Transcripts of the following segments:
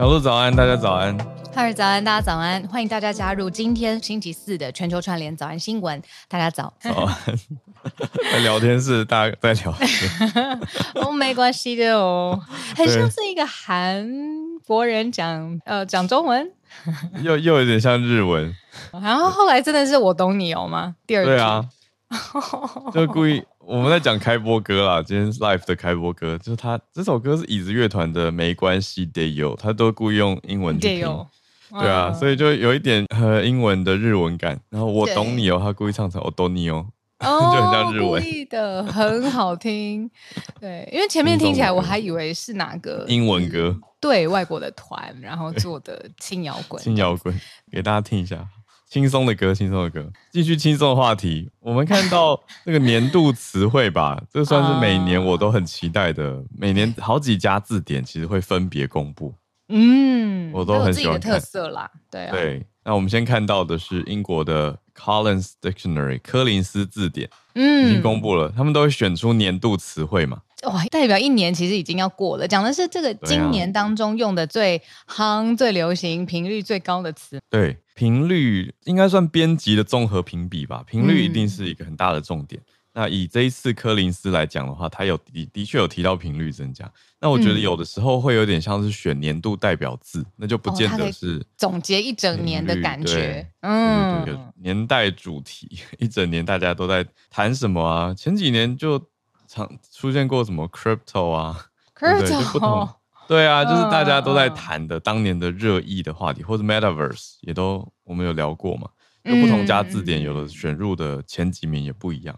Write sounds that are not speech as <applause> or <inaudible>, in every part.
小鹿早安，大家早安。嗨，早安，大家早安。欢迎大家加入今天星期四的全球串联早安新闻。大家早。早安。<laughs> 在聊天室，大家在聊天。<laughs> 哦，没关系的哦。很像是一个韩国人讲呃讲中文，又又有点像日文。然后后来真的是我懂你哦吗？第二句。对啊。<laughs> 就故意。我们在讲开播歌啦，今天是 live 的开播歌，就是他这首歌是椅子乐团的，没关系得有，他都故意用英文去拼，对啊，所以就有一点和英文的日文感。然后我懂你哦，他故意唱成我懂你 <laughs> 哦，就很像日文，故意的很好听。<laughs> 对，因为前面听起来我还以为是哪个英文歌，对外国的团，然后做的轻摇滚，轻摇滚，给大家听一下。轻松的歌，轻松的歌，继续轻松的话题。我们看到 <laughs> 那个年度词汇吧，这算是每年我都很期待的。每年好几家字典其实会分别公布，嗯，我都很喜欢特色啦，对啊。对，那我们先看到的是英国的 Collins Dictionary 柯林斯字典，嗯，已经公布了，他们都会选出年度词汇嘛。哇，代表一年其实已经要过了，讲的是这个今年当中用的最夯、最流行、频率最高的词。对，频率应该算编辑的综合评比吧，频率一定是一个很大的重点。嗯、那以这一次柯林斯来讲的话，他有的的确有提到频率增加。那我觉得有的时候会有点像是选年度代表字，嗯、那就不见得是、哦、总结一整年的感觉。嗯，对对对，年代主题，一整年大家都在谈什么啊？前几年就。常出现过什么 crypto 啊，crypto 对，不同，对啊，就是大家都在谈的当年的热议的话题，或者 metaverse 也都我们有聊过嘛。有不同家字典有的选入的前几名也不一样。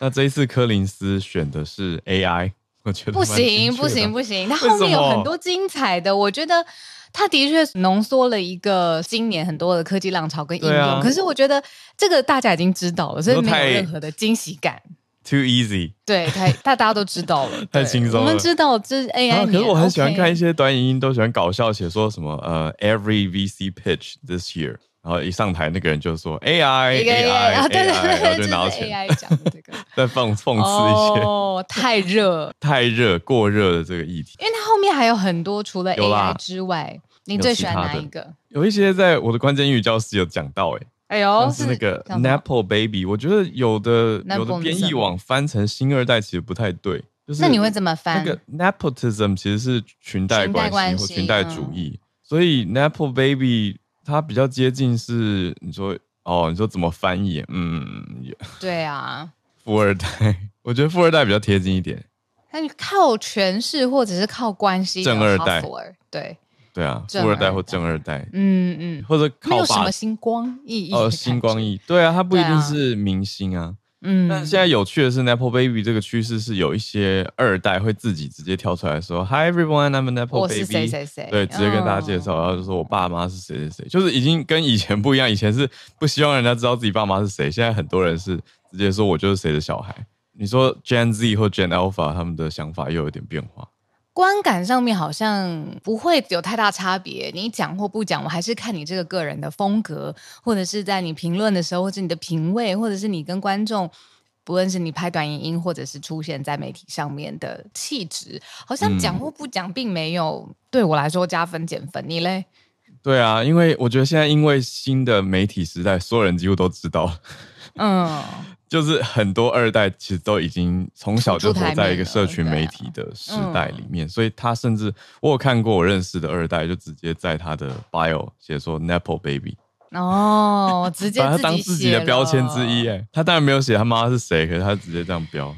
那这一次柯林斯选的是 AI，<laughs> 我觉得不行不行不行，它后面有很多精彩的，我觉得它的确浓缩了一个今年很多的科技浪潮跟应用。可是我觉得这个大家已经知道了，所以没有任何的惊喜感。Too easy，对，太大家都知道了，<laughs> 太轻松了。我们知道这是 AI，啊，可是我很喜欢看一些短影音，都喜欢搞笑，写说什么呃，every VC pitch this year，然后一上台那个人就说 AI，AI，对对对，就拿钱 AI 讲的这个，<laughs> 再讽讽刺一些哦，太热，<laughs> 太热，过热的这个议题。因为它后面还有很多除了 AI 之外，你最喜欢哪一个？有一些在我的关键英语教室有讲到，哎。哎呦，是那个 Napo Baby，我觉得有的有的编译网翻成新二代其实不太对，就是那你会怎么翻？那个 Nepotism 其实是裙带关系或裙带主义，所以 Napo Baby 它比较接近是你说哦，你说怎么翻译？嗯，对啊，富二代，<laughs> 我觉得富二代比较贴近一点。那你靠权势或者是靠关系？正二代，对。对啊，富二代或正二代，嗯嗯，或者靠有什么星光熠熠？哦，星光熠，对啊，他不一定是明星啊。嗯，但现在有趣的是，Nepo Baby 这个趋势是有一些二代会自己直接跳出来说，Hi everyone, I'm Nepo Baby。谁谁谁？对，直接跟大家介绍，然后就说我爸妈是谁谁谁，就是已经跟以前不一样。以前是不希望人家知道自己爸妈是谁，现在很多人是直接说我就是谁的小孩。你说 Gen Z 或 Gen Alpha 他们的想法又有点变化。观感上面好像不会有太大差别，你讲或不讲，我还是看你这个个人的风格，或者是在你评论的时候，或者你的品味，或者是你跟观众，不论是你拍短影音，或者是出现在媒体上面的气质，好像讲或不讲，并没有对我来说加分减分。你嘞？对啊，因为我觉得现在因为新的媒体时代，所有人几乎都知道。嗯。就是很多二代其实都已经从小就活在一个社群媒体的时代里面，所以他甚至我有看过我认识的二代，就直接在他的 bio 写说 Nepo Baby 哦，直接把他当自己的标签之一哎，他当然没有写他妈是谁，可是他直接这样标。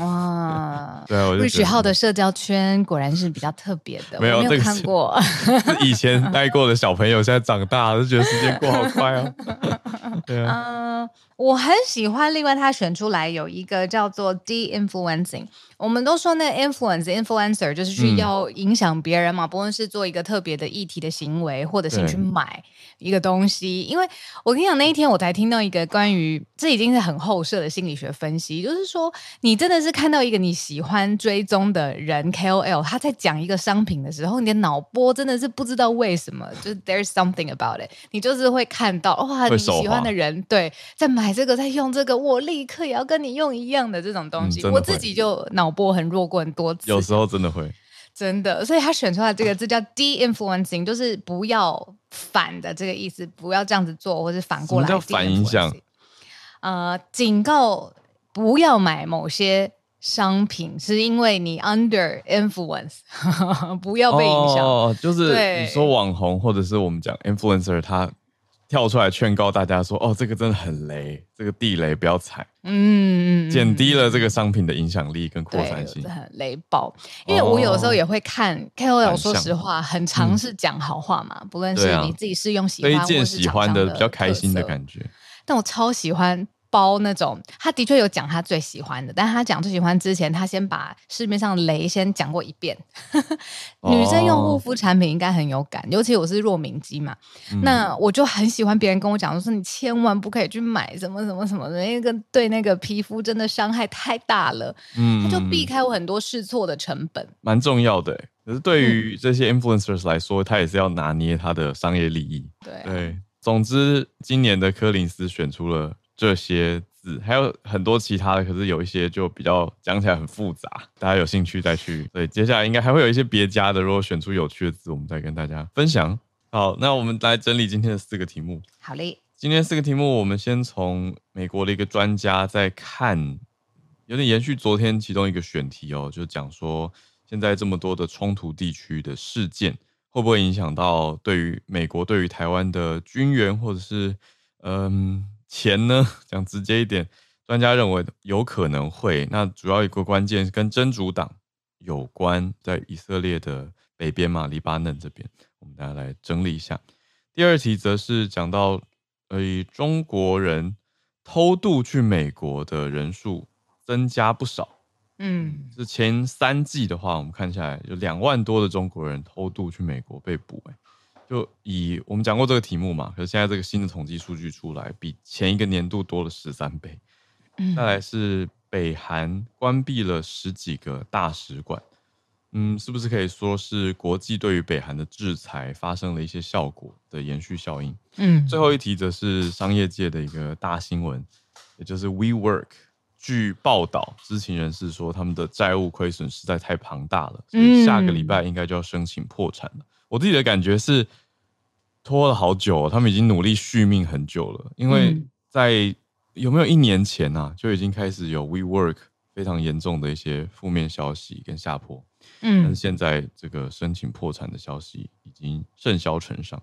哇，对啊，我就 Rich 号的社交圈果然是比较特别的，没有，没有看过，是以前带过的小朋友，现在长大了就觉得时间过好快哦。<laughs> 对啊，嗯，我很喜欢，另外他选出来有一个叫做 De-influencing。我们都说那 influence influencer 就是去要影响别人嘛，嗯、不论是做一个特别的议题的行为，或者是去买一个东西。因为我跟你讲，那一天我才听到一个关于这已经是很后设的心理学分析，就是说你真的是看到一个你喜欢追踪的人 KOL，他在讲一个商品的时候，你的脑波真的是不知道为什么，就是 there's something about it，你就是会看到哇，你喜欢的人对在买这个，在用这个，我立刻也要跟你用一样的这种东西，嗯、我自己就脑。脑波很弱过很多次，有时候真的会，真的，所以他选出来这个字叫 de-influencing，就是不要反的这个意思，不要这样子做，或是反过来。反影响？呃，警告不要买某些商品，是因为你 under influence，<laughs> 不要被影响。哦，就是你说网红，或者是我们讲 influencer，他。跳出来劝告大家说：“哦，这个真的很雷，这个地雷不要踩。”嗯，减低了这个商品的影响力跟扩散性，很雷爆。因为我有时候也会看 KOL，说实话，很尝试讲好话嘛，不论是你自己试用喜欢，推荐喜欢的比较开心的感觉。但我超喜欢。包那种，他的确有讲他最喜欢的，但他讲最喜欢之前，他先把市面上雷先讲过一遍。<laughs> 女生用护肤产品应该很有感，尤其我是弱敏肌嘛，嗯、那我就很喜欢别人跟我讲说，你千万不可以去买什么什么什么的，那个对那个皮肤真的伤害太大了。嗯，他就避开我很多试错的成本，蛮重要的。可是对于这些 influencers 来说，他也是要拿捏他的商业利益。对、啊、对，总之今年的柯林斯选出了。这些字还有很多其他的，可是有一些就比较讲起来很复杂，大家有兴趣再去。对，接下来应该还会有一些别家的，如果选出有趣的字，我们再跟大家分享。好，那我们来整理今天的四个题目。好嘞，今天四个题目，我们先从美国的一个专家在看，有点延续昨天其中一个选题哦，就讲说现在这么多的冲突地区的事件，会不会影响到对于美国对于台湾的军援，或者是嗯。钱呢？讲直接一点，专家认为有可能会。那主要一个关键跟真主党有关，在以色列的北边嘛，黎巴嫩这边，我们大家来整理一下。第二题则是讲到，呃，中国人偷渡去美国的人数增加不少。嗯，是前三季的话，我们看下来有两万多的中国人偷渡去美国被捕。就以我们讲过这个题目嘛，可是现在这个新的统计数据出来，比前一个年度多了十三倍。嗯，再来是北韩关闭了十几个大使馆，嗯，是不是可以说是国际对于北韩的制裁发生了一些效果的延续效应？嗯，最后一题则是商业界的一个大新闻，也就是 WeWork。据报道，知情人士说他们的债务亏损实在太庞大了，所以下个礼拜应该就要申请破产了。我自己的感觉是拖了好久哦，他们已经努力续命很久了。因为在有没有一年前啊，就已经开始有 WeWork 非常严重的一些负面消息跟下坡。嗯，但是现在这个申请破产的消息已经甚嚣尘上。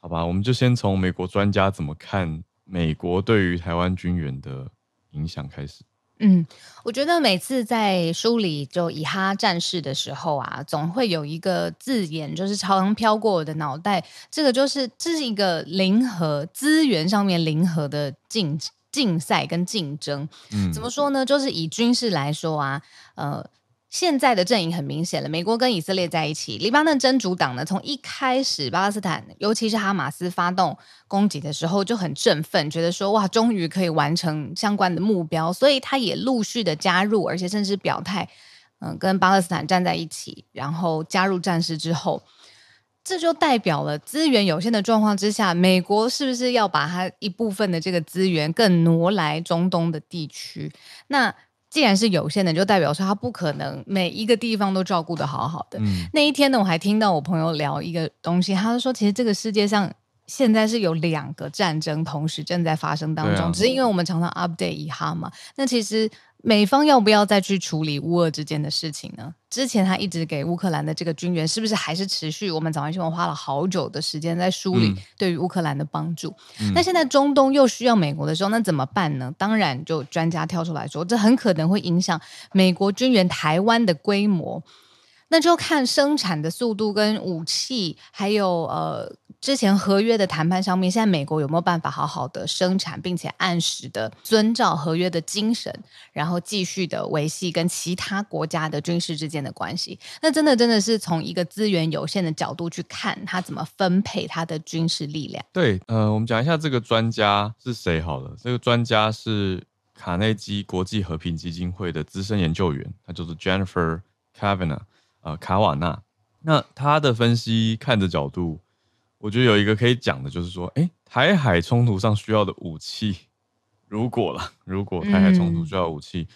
好吧，我们就先从美国专家怎么看美国对于台湾军援的影响开始。嗯，我觉得每次在梳理就以哈战事的时候啊，总会有一个字眼，就是常常飘过我的脑袋。这个就是这是一个零和资源上面零和的竞竞赛跟竞争。嗯，怎么说呢？就是以军事来说啊，呃。现在的阵营很明显了，美国跟以色列在一起，黎巴嫩真主党呢，从一开始巴勒斯坦，尤其是哈马斯发动攻击的时候就很振奋，觉得说哇，终于可以完成相关的目标，所以他也陆续的加入，而且甚至表态，嗯，跟巴勒斯坦站在一起，然后加入战事之后，这就代表了资源有限的状况之下，美国是不是要把它一部分的这个资源更挪来中东的地区？那既然是有限的，就代表说他不可能每一个地方都照顾的好好的。嗯、那一天呢，我还听到我朋友聊一个东西，他就说，其实这个世界上。现在是有两个战争同时正在发生当中，啊、只是因为我们常常 update 一下嘛。那其实美方要不要再去处理乌俄之间的事情呢？之前他一直给乌克兰的这个军援，是不是还是持续？我们早安新闻花了好久的时间在梳理对于乌克兰的帮助。嗯、那现在中东又需要美国的时候，那怎么办呢？当然，就专家跳出来说，这很可能会影响美国军援台湾的规模。那就看生产的速度跟武器，还有呃之前合约的谈判上面，现在美国有没有办法好好的生产，并且按时的遵照合约的精神，然后继续的维系跟其他国家的军事之间的关系？那真的真的是从一个资源有限的角度去看，他怎么分配他的军事力量？对，呃，我们讲一下这个专家是谁好了。这个专家是卡内基国际和平基金会的资深研究员，他就是 Jennifer Kavanagh。呃，卡瓦纳，那他的分析看的角度，我觉得有一个可以讲的，就是说，哎、欸，台海冲突上需要的武器，如果了，如果台海冲突需要武器、嗯、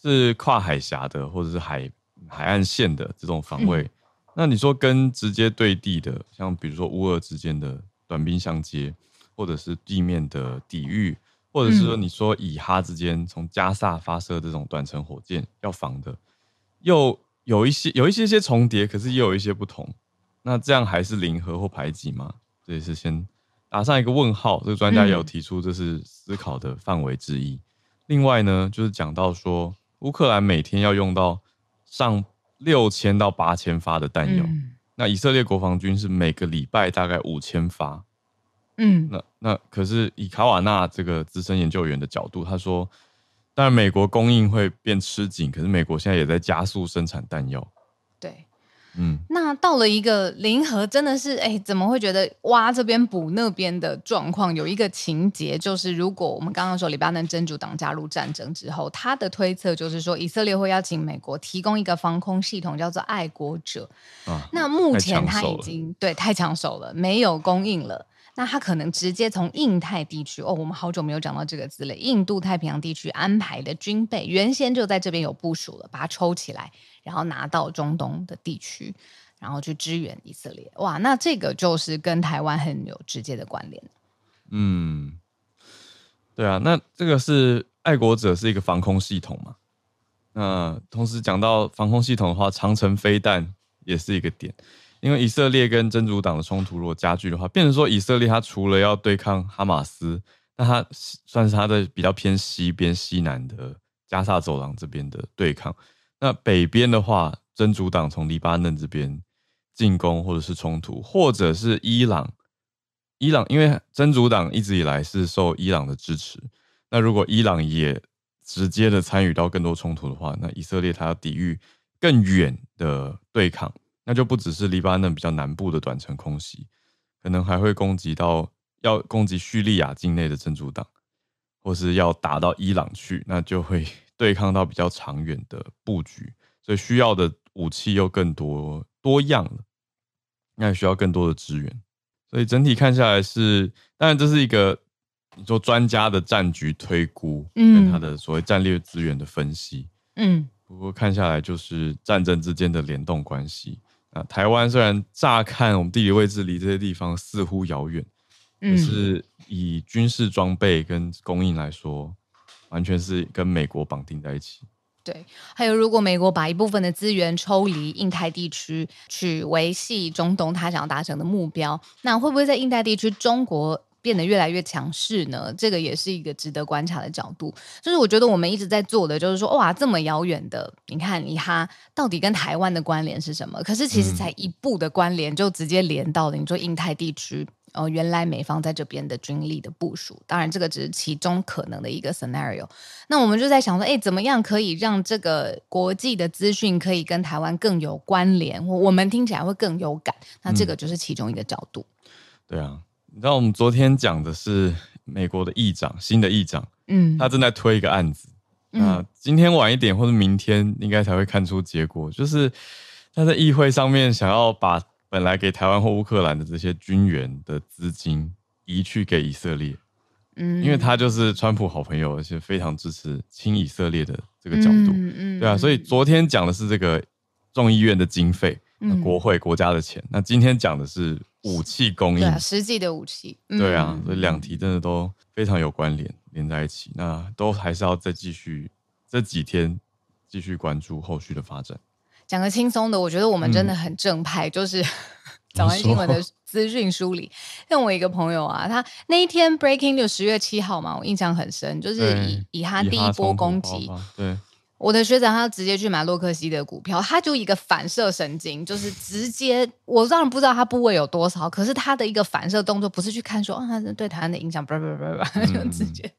是跨海峡的，或者是海海岸线的这种防卫，嗯、那你说跟直接对地的，像比如说乌俄之间的短兵相接，或者是地面的抵御，或者是说你说以哈之间从加萨发射这种短程火箭要防的，又。有一些有一些些重叠，可是也有一些不同。那这样还是零和或排挤吗？这也是先打上一个问号。这个专家也有提出，这是思考的范围之一。嗯、另外呢，就是讲到说，乌克兰每天要用到上六千到八千发的弹药，嗯、那以色列国防军是每个礼拜大概五千发。嗯，那那可是以卡瓦纳这个资深研究员的角度，他说。当然，美国供应会变吃紧，可是美国现在也在加速生产弹药。对，嗯，那到了一个零和，真的是哎，怎么会觉得挖这边补那边的状况？有一个情节，就是如果我们刚刚说黎巴嫩真主党加入战争之后，他的推测就是说，以色列会邀请美国提供一个防空系统，叫做爱国者。啊，那目前他已经对太抢手了，没有供应了。那他可能直接从印太地区哦，我们好久没有讲到这个字了。印度太平洋地区安排的军备，原先就在这边有部署了，把它抽起来，然后拿到中东的地区，然后去支援以色列。哇，那这个就是跟台湾很有直接的关联。嗯，对啊，那这个是爱国者是一个防空系统嘛？那同时讲到防空系统的话，长城飞弹也是一个点。因为以色列跟真主党的冲突如果加剧的话，变成说以色列它除了要对抗哈马斯，那它算是它的比较偏西边西南的加萨走廊这边的对抗。那北边的话，真主党从黎巴嫩这边进攻或者是冲突，或者是伊朗，伊朗因为真主党一直以来是受伊朗的支持，那如果伊朗也直接的参与到更多冲突的话，那以色列它要抵御更远的对抗。那就不只是黎巴嫩比较南部的短程空袭，可能还会攻击到要攻击叙利亚境内的真主党，或是要打到伊朗去，那就会 <laughs> 对抗到比较长远的布局，所以需要的武器又更多多样了，那也需要更多的资源，所以整体看下来是，当然这是一个你说专家的战局推估，跟他的所谓战略资源的分析，嗯，不过看下来就是战争之间的联动关系。啊，台湾虽然乍看我们地理位置离这些地方似乎遥远，可是以军事装备跟供应来说，完全是跟美国绑定在一起。对，还有如果美国把一部分的资源抽离印太地区，去维系中东他想要达成的目标，那会不会在印太地区中国变得越来越强势呢？这个也是一个值得观察的角度。就是我觉得我们一直在做的，就是说，哇，这么遥远的，你看，你哈到底跟台湾的关联是什么？可是其实才一步的关联，就直接连到了你说印太地区哦，原来美方在这边的军力的部署。当然，这个只是其中可能的一个 scenario。那我们就在想说，哎，怎么样可以让这个国际的资讯可以跟台湾更有关联？我们听起来会更有感。那这个就是其中一个角度。嗯、对啊。你知道我们昨天讲的是美国的议长，新的议长，嗯，他正在推一个案子，那、嗯、今天晚一点或者明天应该才会看出结果，就是他在议会上面想要把本来给台湾或乌克兰的这些军援的资金移去给以色列，嗯，因为他就是川普好朋友，而且非常支持亲以色列的这个角度，嗯，嗯。对啊，所以昨天讲的是这个众议院的经费，嗯，国会国家的钱，那今天讲的是武器供应，对啊，实际的武器，嗯、对啊，所以两题真的都非常有关联，连在一起，那都还是要再继续这几天继续关注后续的发展。讲个轻松的，我觉得我们真的很正派，嗯、就是。<laughs> 早安新闻的资讯梳理，像我一个朋友啊，他那一天 breaking 就十月七号嘛，我印象很深，就是以以他第一波攻击，对，我的学长他直接去买洛克希的股票，他就一个反射神经，就是直接，我当然不知道他部位有多少，可是他的一个反射动作不是去看说啊，对台湾的影响，不不不不，就直接。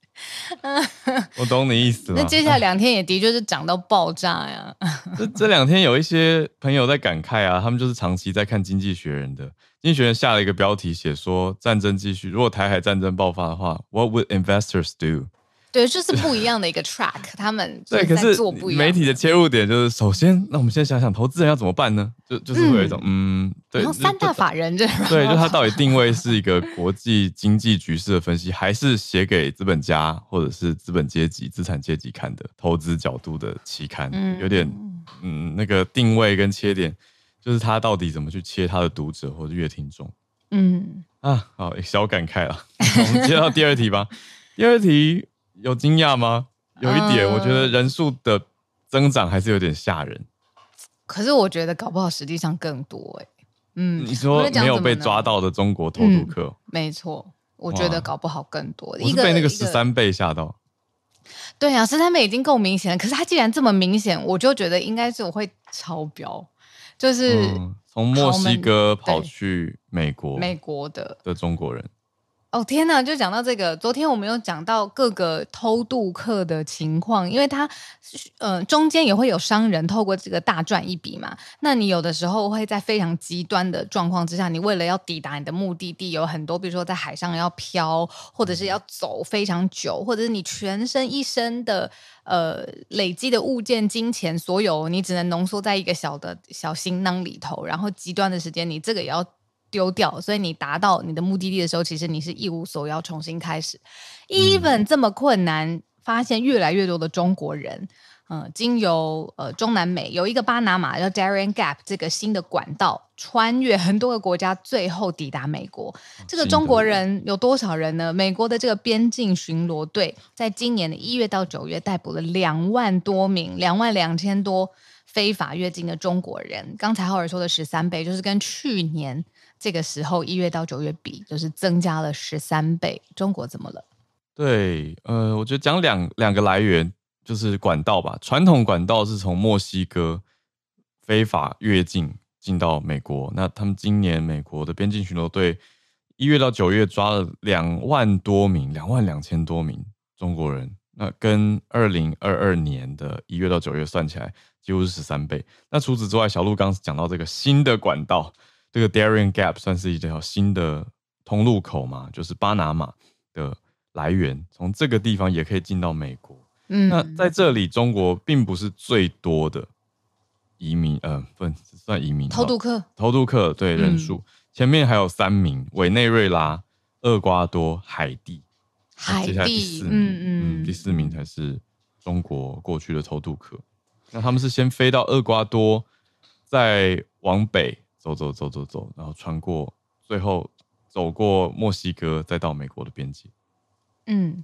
<laughs> 我懂你意思。<laughs> 那接下来两天也的确是涨到爆炸呀。<laughs> 这这两天有一些朋友在感慨啊，他们就是长期在看《经济学人》的，《经济学人》下了一个标题，写说战争继续，如果台海战争爆发的话，What would investors do？对，就是不一样的一个 track，<laughs> 他们对，可是媒体的切入点就是，首先，那我们先想想，投资人要怎么办呢？就就是会有一种，嗯，嗯对，然后三大法人，对，对，就他到底定位是一个国际经济局势的分析，还是写给资本家或者是资本阶级、资产阶级看的投资角度的期刊？嗯，有点，嗯，那个定位跟切点，就是他到底怎么去切他的读者或者阅听众？嗯，啊，好，小感慨了。我们接到第二题吧，第二题。有惊讶吗？有一点，我觉得人数的增长还是有点吓人。可是我觉得搞不好实际上更多哎。嗯，你说没有被抓到的中国偷渡客？没错，我觉得搞不好更多。一个被那个十三倍吓到。对啊，十三倍已经够明显了。可是他既然这么明显，我就觉得应该是我会超标，就是从墨西哥跑去美国，美国的的中国人。哦天呐，就讲到这个，昨天我们有讲到各个偷渡客的情况，因为他，呃，中间也会有商人透过这个大赚一笔嘛。那你有的时候会在非常极端的状况之下，你为了要抵达你的目的地，有很多，比如说在海上要漂，或者是要走非常久，或者是你全身一身的呃累积的物件、金钱，所有你只能浓缩在一个小的小行囊里头，然后极端的时间，你这个也要。丢掉，所以你达到你的目的地的时候，其实你是一无所有，重新开始。even 这么困难，发现越来越多的中国人，嗯、呃，经由呃中南美有一个巴拿马叫 Darien Gap 这个新的管道，穿越很多个国家，最后抵达美国。这个中国人有多少人呢？美国的这个边境巡逻队在今年的一月到九月逮捕了两万多名，两万两千多非法越境的中国人。刚才浩尔说的十三倍，就是跟去年。这个时候一月到九月比，就是增加了十三倍。中国怎么了？对，呃，我觉得讲两两个来源，就是管道吧。传统管道是从墨西哥非法越境进到美国。那他们今年美国的边境巡逻队一月到九月抓了两万多名，两万两千多名中国人。那跟二零二二年的一月到九月算起来，几乎是十三倍。那除此之外，小鹿刚讲到这个新的管道。这个 Darien Gap 算是一条新的通路口嘛，就是巴拿马的来源，从这个地方也可以进到美国。嗯，那在这里，中国并不是最多的移民，呃，不算移民，偷渡客，偷渡客对人数，嗯、前面还有三名：委内瑞拉、厄瓜多、海地。海地，接下来第四名，嗯嗯，嗯，第四名才是中国过去的偷渡客。那他们是先飞到厄瓜多，再往北。走走走走走，然后穿过，最后走过墨西哥，再到美国的边界。嗯，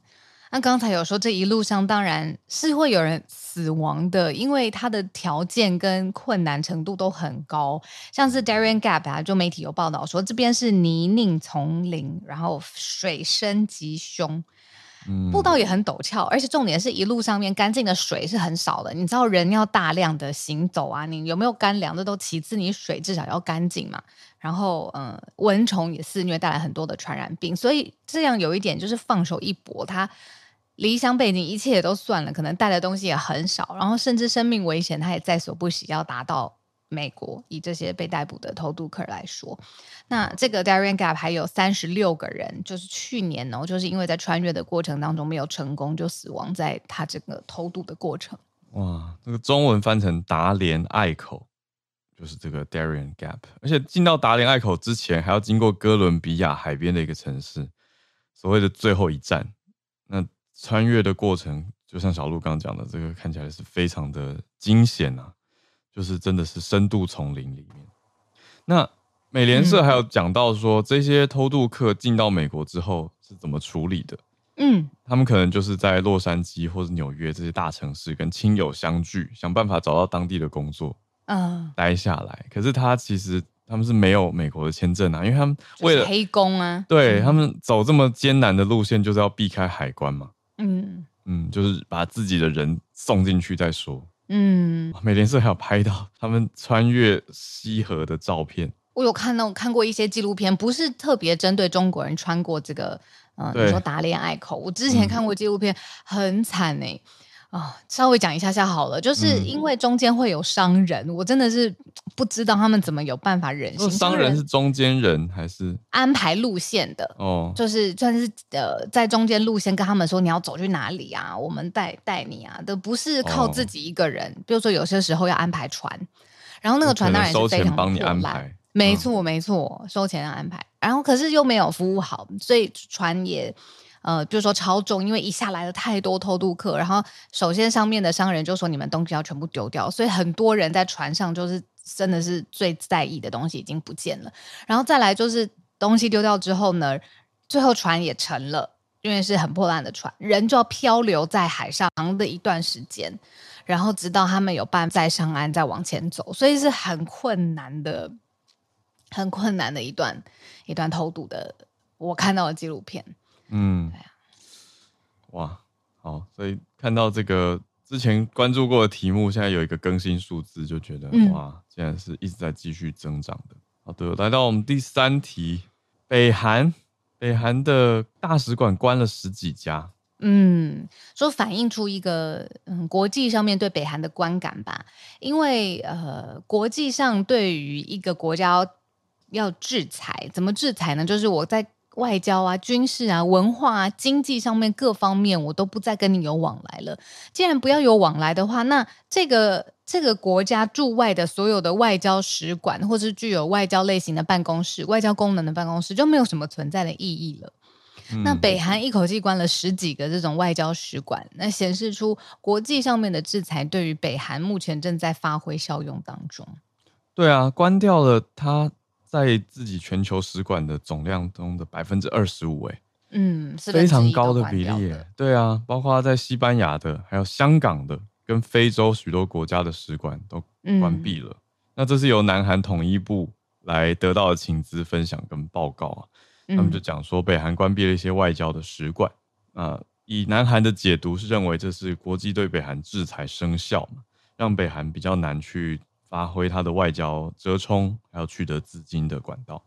那刚才有说这一路上当然是会有人死亡的，因为它的条件跟困难程度都很高。像是 Darien Gap 啊，就媒体有报道说这边是泥泞丛林，然后水深极步道也很陡峭，而且重点是一路上面干净的水是很少的。你知道人要大量的行走啊，你有没有干粮这都其次，你水至少要干净嘛。然后，嗯、蚊虫也肆虐，带来很多的传染病。所以这样有一点就是放手一搏，他离乡背井，一切也都算了，可能带的东西也很少，然后甚至生命危险他也在所不惜，要达到。美国以这些被逮捕的偷渡客来说，那这个 Darien Gap 还有三十六个人，就是去年哦，就是因为在穿越的过程当中没有成功，就死亡在他这个偷渡的过程。哇，这个中文翻成达连隘口，就是这个 Darien Gap，而且进到达连隘口之前，还要经过哥伦比亚海边的一个城市，所谓的最后一站，那穿越的过程，就像小鹿刚刚讲的，这个看起来是非常的惊险啊，就是真的是深度丛林里面。那美联社还有讲到说，这些偷渡客进到美国之后是怎么处理的？嗯，他们可能就是在洛杉矶或者纽约这些大城市跟亲友相聚，想办法找到当地的工作，嗯，待下来。可是他其实他们是没有美国的签证啊，因为他们为了黑工啊，对他们走这么艰难的路线，就是要避开海关嘛。嗯嗯，就是把自己的人送进去再说。嗯，美联社还有拍到他们穿越西河的照片。我有看到看过一些纪录片，不是特别针对中国人穿过这个。嗯，你说打脸隘口，我之前看过纪录片，很惨哎、欸。啊、哦，稍微讲一下下好了，就是因为中间会有商人，我真的是不知道他们怎么有办法忍心。商人是中间人还是安排路线的？哦，就是算是呃，在中间路线跟他们说你要走去哪里啊，我们带带你啊，都不是靠自己一个人。比如说有些时候要安排船，然后那个船当然是非常破烂。没错，没错，收钱要安排，然后可是又没有服务好，所以船也，呃，就是说超重，因为一下来了太多偷渡客，然后首先上面的商人就说你们东西要全部丢掉，所以很多人在船上就是真的是最在意的东西已经不见了，然后再来就是东西丢掉之后呢，最后船也沉了，因为是很破烂的船，人就要漂流在海上长的一段时间，然后直到他们有办法再上岸再往前走，所以是很困难的。很困难的一段一段偷渡的，我看到的纪录片。嗯，对啊，哇，好，所以看到这个之前关注过的题目，现在有一个更新数字，就觉得、嗯、哇，竟然是一直在继续增长的。好的，来到我们第三题，北韩，北韩的大使馆关了十几家。嗯，说反映出一个嗯国际上面对北韩的观感吧，因为呃国际上对于一个国家。要制裁，怎么制裁呢？就是我在外交啊、军事啊、文化啊、经济上面各方面，我都不再跟你有往来了。既然不要有往来的话，那这个这个国家驻外的所有的外交使馆，或是具有外交类型的办公室、外交功能的办公室，就没有什么存在的意义了。嗯、那北韩一口气关了十几个这种外交使馆，那显示出国际上面的制裁对于北韩目前正在发挥效用当中。对啊，关掉了它。在自己全球使馆的总量中的百分之二十五，哎，嗯，是非常高的比例，哎，对啊，包括在西班牙的，还有香港的，跟非洲许多国家的使馆都关闭了。嗯、那这是由南韩统一部来得到的情资分享跟报告啊，他们就讲说，北韩关闭了一些外交的使馆，啊，以南韩的解读是认为这是国际对北韩制裁生效嘛，让北韩比较难去。发挥它的外交折冲，还有取得资金的管道。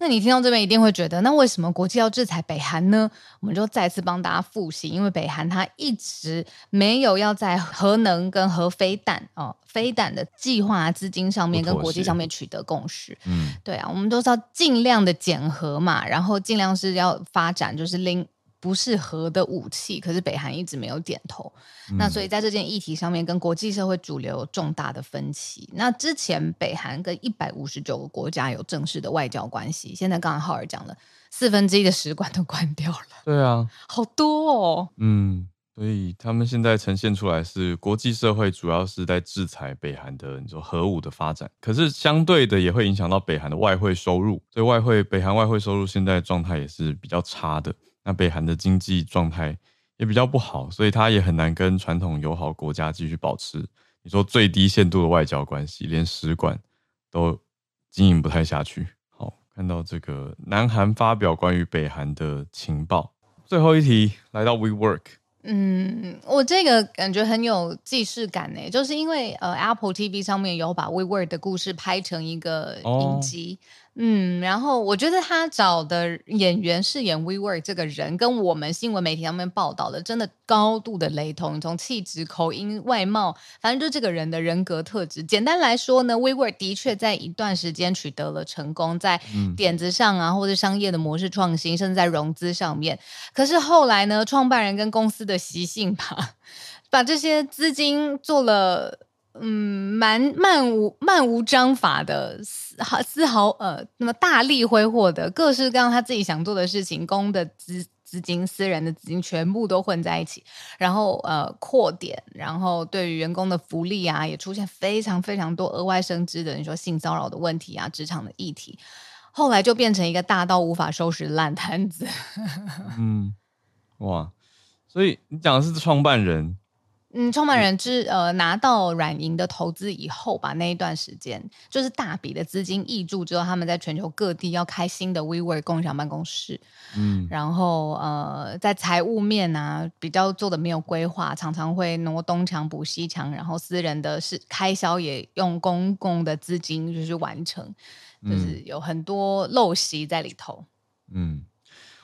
那你听到这边一定会觉得，那为什么国际要制裁北韩呢？我们就再次帮大家复习，因为北韩它一直没有要在核能跟核飞弹哦，飞弹的计划资金上面跟国际上面取得共识。嗯，对啊，我们都是要尽量的减核嘛，然后尽量是要发展就是零。不是核的武器，可是北韩一直没有点头。嗯、那所以在这件议题上面，跟国际社会主流有重大的分歧。那之前北韩跟一百五十九个国家有正式的外交关系，现在刚刚浩尔讲了，四分之一的使馆都关掉了。对啊，<laughs> 好多哦。嗯，所以他们现在呈现出来是国际社会主要是在制裁北韩的你说核武的发展，可是相对的也会影响到北韩的外汇收入。所以外汇北韩外汇收入现在状态也是比较差的。那北韩的经济状态也比较不好，所以他也很难跟传统友好国家继续保持你说最低限度的外交关系，连使馆都经营不太下去。好，看到这个南韩发表关于北韩的情报。最后一题来到 WeWork，嗯，我这个感觉很有既视感呢，就是因为呃 Apple TV 上面有把 WeWork 的故事拍成一个影集。哦嗯，然后我觉得他找的演员饰演 WeWork 这个人，跟我们新闻媒体上面报道的真的高度的雷同。从气质、口音、外貌，反正就这个人的人格特质。简单来说呢，WeWork 的确在一段时间取得了成功，在点子上啊，或者商业的模式创新，甚至在融资上面。可是后来呢，创办人跟公司的习性吧，把这些资金做了。嗯，蛮漫无漫无章法的，丝毫丝毫呃，那么大力挥霍的，各式各样他自己想做的事情，公的资资金、私人的资金全部都混在一起，然后呃扩点，然后对于员工的福利啊，也出现非常非常多额外生枝的，你说性骚扰的问题啊，职场的议题，后来就变成一个大到无法收拾的烂摊子。<laughs> 嗯，哇，所以你讲的是创办人。嗯，创办人之呃拿到软银的投资以后吧，那一段时间就是大笔的资金挹注之后，他们在全球各地要开新的 WeWork 共享办公室，嗯，然后呃在财务面啊比较做的没有规划，常常会挪东墙补西墙，然后私人的是开销也用公共的资金就是完成，就是有很多陋习在里头，嗯。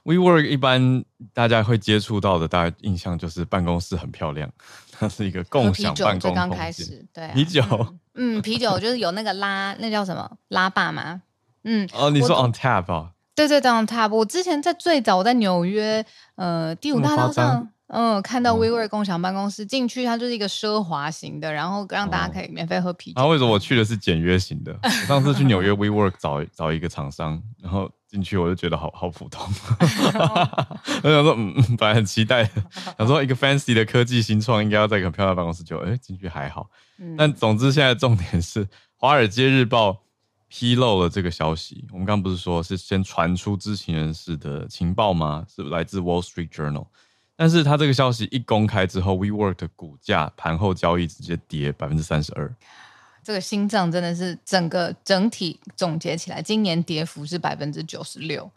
WeWork 一般大家会接触到的，大家印象就是办公室很漂亮，它是一个共享办公空间。刚开始，对、啊、啤酒嗯，嗯，啤酒就是有那个拉，那叫什么拉霸吗？嗯，哦，你说 on tap 啊？对对对，on tap。我之前在最早我在纽约，呃，第五大道上。嗯，看到 WeWork 共享办公室进、哦、去，它就是一个奢华型的，然后让大家可以免费喝啤酒。啊，为什么我去的是简约型的？我上次去纽约 <laughs> WeWork 找找一个厂商，然后进去我就觉得好好普通。<laughs> 我想说，嗯，本来很期待，想说一个 fancy 的科技新创应该要在一个很漂亮的办公室，就哎进去还好。嗯、但总之现在重点是，《华尔街日报》披露了这个消息。我们刚刚不是说是先传出知情人士的情报吗？是来自 Wall Street Journal。但是他这个消息一公开之后，WeWork 的股价盘后交易直接跌百分之三十二。这个心脏真的是整个整体总结起来，今年跌幅是百分之九十六，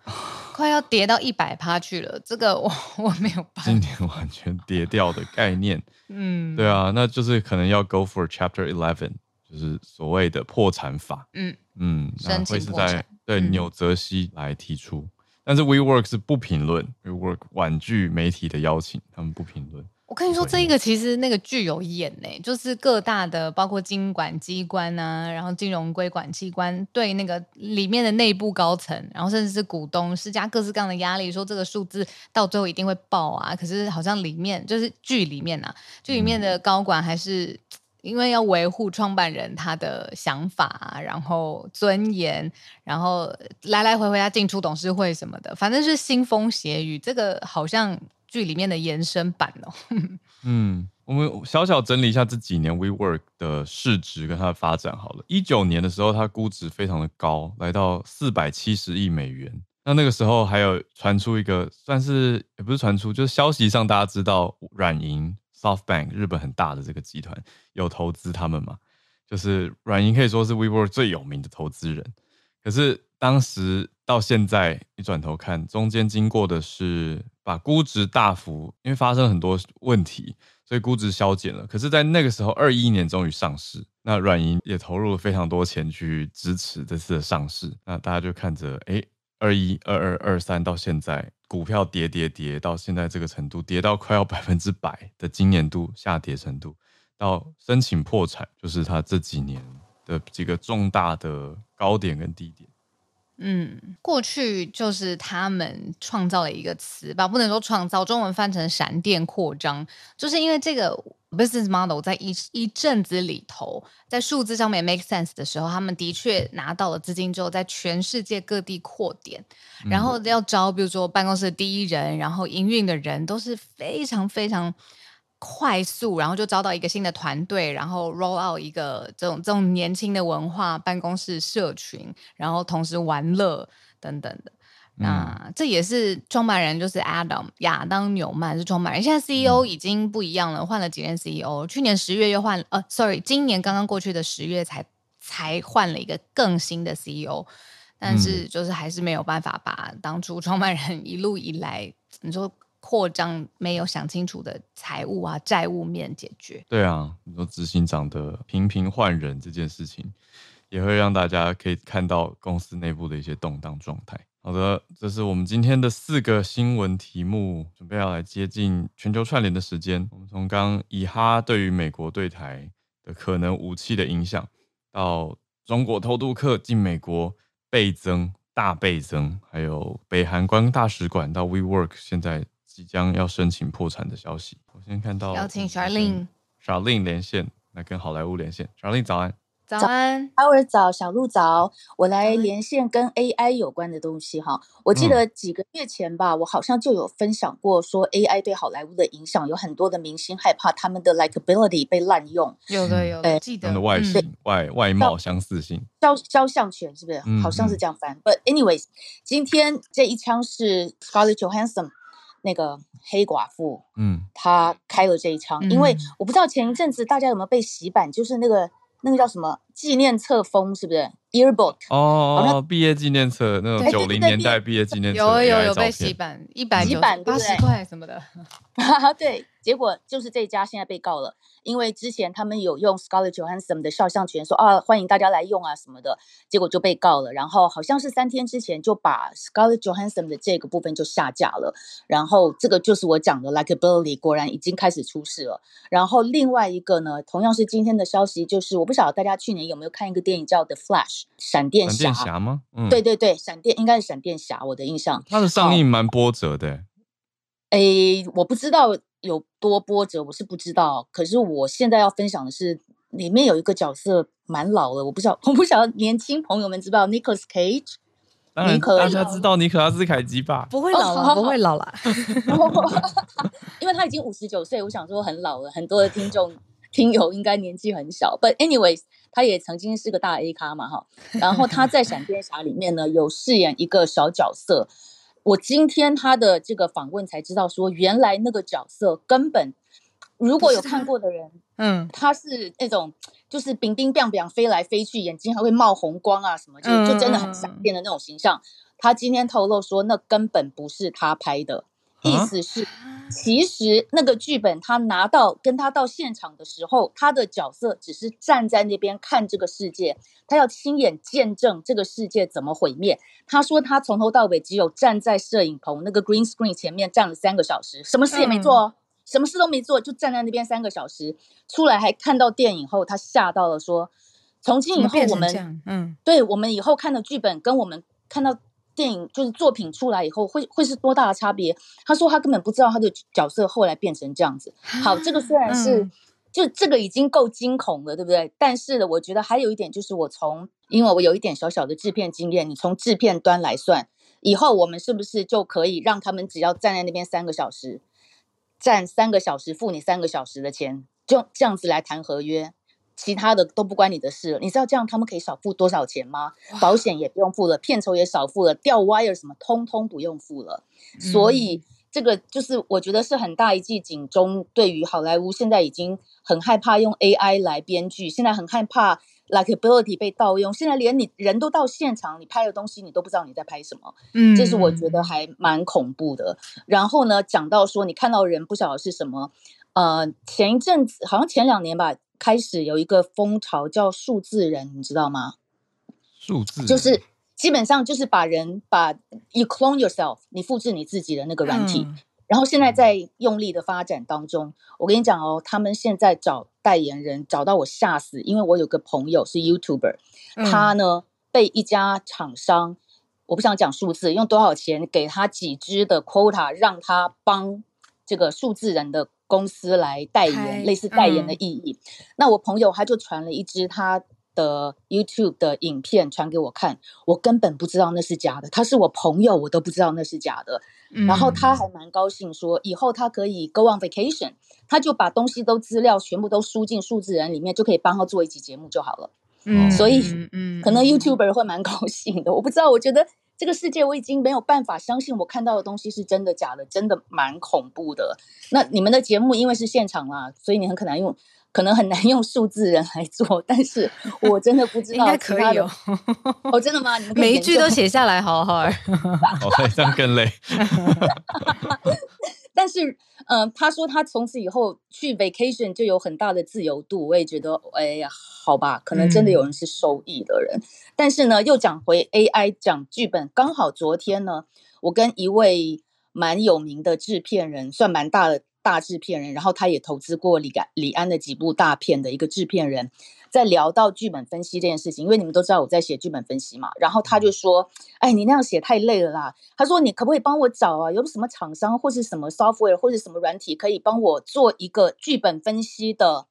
快要跌到一百趴去了。这个我我没有办法。今年完全跌掉的概念，嗯，对啊，那就是可能要 go for Chapter Eleven，就是所谓的破产法。嗯嗯，那会是在对纽泽西来提出。嗯但是 WeWork 是不评论，WeWork 婉拒媒体的邀请，他们不评论。我跟你说，这一个其实那个剧有演呢，就是各大的包括金管机关啊，然后金融规管机关对那个里面的内部高层，然后甚至是股东施加各式各样的压力，说这个数字到最后一定会爆啊。可是好像里面就是剧里面啊，剧里面的高管还是。嗯因为要维护创办人他的想法，然后尊严，然后来来回回他进出董事会什么的，反正是腥风血雨。这个好像剧里面的延伸版哦。<laughs> 嗯，我们小小整理一下这几年 WeWork 的市值跟它的发展好了。一九年的时候，它估值非常的高，来到四百七十亿美元。那那个时候还有传出一个，算是也不是传出，就是消息上大家知道软银。SoftBank 日本很大的这个集团有投资他们嘛？就是软银可以说是 WeWork 最有名的投资人。可是当时到现在，你转头看，中间经过的是把估值大幅，因为发生很多问题，所以估值削减了。可是，在那个时候，二一年终于上市，那软银也投入了非常多钱去支持这次的上市。那大家就看着，哎，二一、二二、二三到现在。股票跌跌跌到现在这个程度，跌到快要 <laughs> 百分之百的今年度下跌程度，到申请破产，就是他这几年的几个重大的高点跟低点。嗯，过去就是他们创造了一个词吧，不能说创造，中文翻成闪电扩张，就是因为这个 business model 在一一阵子里头，在数字上面 make sense 的时候，他们的确拿到了资金之后，在全世界各地扩点，然后要招，比如说办公室的第一人，然后营运的人都是非常非常。快速，然后就招到一个新的团队，然后 roll out 一个这种这种年轻的文化办公室社群，然后同时玩乐等等的。嗯、那这也是创办人就是 Adam 亚当纽曼是创办人，现在 CEO 已经不一样了，换了几任 CEO，去年十月又换呃，sorry，今年刚刚过去的十月才才换了一个更新的 CEO，但是就是还是没有办法把当初创办人一路以来你说。扩张没有想清楚的财务啊债务面解决，对啊，你说执行长的频频换人这件事情，也会让大家可以看到公司内部的一些动荡状态。好的，这是我们今天的四个新闻题目，准备要来接近全球串联的时间。我们从刚以哈对于美国对台的可能武器的影响，到中国偷渡客进美国倍增大倍增，还有北韩关大使馆到 WeWork 现在。即将要申请破产的消息，我先看到。邀请 Charlene，Charlene 连线，来跟好莱坞连线。Charlene 早安。早安，哈喽早，小鹿早，我来连线跟 AI 有关的东西哈。我记得几个月前吧，嗯、我好像就有分享过，说 AI 对好莱坞的影响，有很多的明星害怕他们的 likability 被滥用。有的有的，呃、记得他们的外形、外外貌相似性，肖肖像权是不是？好像是这样翻。嗯、But anyways，今天这一枪是 Scarlett Johansson 那个黑寡妇，嗯，她开了这一枪，嗯、因为我不知道前一阵子大家有没有被洗版，就是那个。那个叫什么纪念册封是不是？Yearbook 哦，像毕业纪念册那种九零年代毕业纪念册，有有有被洗版，一百几版八十块什么的。<laughs> 对，结果就是这家现在被告了。因为之前他们有用 Scarlett Johansson 的肖像权，说啊欢迎大家来用啊什么的，结果就被告了。然后好像是三天之前就把 Scarlett Johansson 的这个部分就下架了。然后这个就是我讲的 likability 果然已经开始出事了。然后另外一个呢，同样是今天的消息，就是我不晓得大家去年有没有看一个电影叫 The Flash 闪电侠？闪电侠吗？嗯，对对对，闪电应该是闪电侠，我的印象。它的上映蛮波折的。哎，我不知道。有多波折，我是不知道。可是我现在要分享的是，里面有一个角色蛮老了，我不知道，我不晓得年轻朋友们知不知道 Nicolas Cage？当然，大家知道尼可拉斯凯奇吧？不会老了，不会老了，<laughs> 因为他已经五十九岁，我想说很老了。很多的听众听友应该年纪很小，But anyways，他也曾经是个大 A 咖嘛，哈。然后他在闪电侠里面呢，有饰演一个小角色。我今天他的这个访问才知道，说原来那个角色根本，如果有看过的人，嗯，他是那种就是冰冰冰冰飞来飞去，眼睛还会冒红光啊什么，就就真的很闪电的那种形象。他今天透露说，那根本不是他拍的。意思是，其实那个剧本他拿到跟他到现场的时候，他的角色只是站在那边看这个世界，他要亲眼见证这个世界怎么毁灭。他说他从头到尾只有站在摄影棚那个 green screen 前面站了三个小时，什么事也没做哦，什么事都没做，就站在那边三个小时。出来还看到电影后，他吓到了，说从今以后我们，嗯，对我们以后看的剧本跟我们看到。电影就是作品出来以后会会是多大的差别？他说他根本不知道他的角色后来变成这样子。好，这个虽然是、嗯、就这个已经够惊恐了，对不对？但是呢，我觉得还有一点就是，我从因为我有一点小小的制片经验，你从制片端来算，以后我们是不是就可以让他们只要站在那边三个小时，站三个小时付你三个小时的钱，就这样子来谈合约？其他的都不关你的事了，你知道这样他们可以少付多少钱吗？保险也不用付了，片酬也少付了，掉 wire 什么通通不用付了。所以这个就是我觉得是很大一记警钟，对于好莱坞现在已经很害怕用 AI 来编剧，现在很害怕 likability 被盗用，现在连你人都到现场，你拍的东西你都不知道你在拍什么，嗯，这是我觉得还蛮恐怖的。然后呢，讲到说你看到人不晓得是什么，呃，前一阵子好像前两年吧。开始有一个风潮叫数字人，你知道吗？数字就是基本上就是把人把 you clone yourself，你复制你自己的那个软体，嗯、然后现在在用力的发展当中。我跟你讲哦，他们现在找代言人找到我吓死，因为我有个朋友是 YouTuber，、嗯、他呢被一家厂商，我不想讲数字，用多少钱给他几支的 quota，让他帮这个数字人的。公司来代言，类似代言的意义。嗯、那我朋友他就传了一支他的 YouTube 的影片传给我看，我根本不知道那是假的。他是我朋友，我都不知道那是假的。嗯、然后他还蛮高兴，说以后他可以 go on vacation，他就把东西都资料全部都输进数字人里面，就可以帮他做一集节目就好了。嗯，所以嗯，可能 YouTuber 会蛮高兴的。我不知道，我觉得。这个世界我已经没有办法相信我看到的东西是真的假的，真的蛮恐怖的。那你们的节目因为是现场啦，所以你很可能用，可能很难用数字人来做。但是我真的不知道，应该可以哦。哦，真的吗？你们每一句都写下来，好好。<laughs> 哦，这样更累。<laughs> 但是，嗯、呃，他说他从此以后去 vacation 就有很大的自由度，我也觉得，哎呀，好吧，可能真的有人是受益的人。嗯、但是呢，又讲回 AI 讲剧本，刚好昨天呢，我跟一位蛮有名的制片人，算蛮大的大制片人，然后他也投资过李安李安的几部大片的一个制片人。在聊到剧本分析这件事情，因为你们都知道我在写剧本分析嘛，然后他就说：“哎，你那样写太累了啦。”他说：“你可不可以帮我找啊？有什么厂商或是什么 software 或者什么软体可以帮我做一个剧本分析的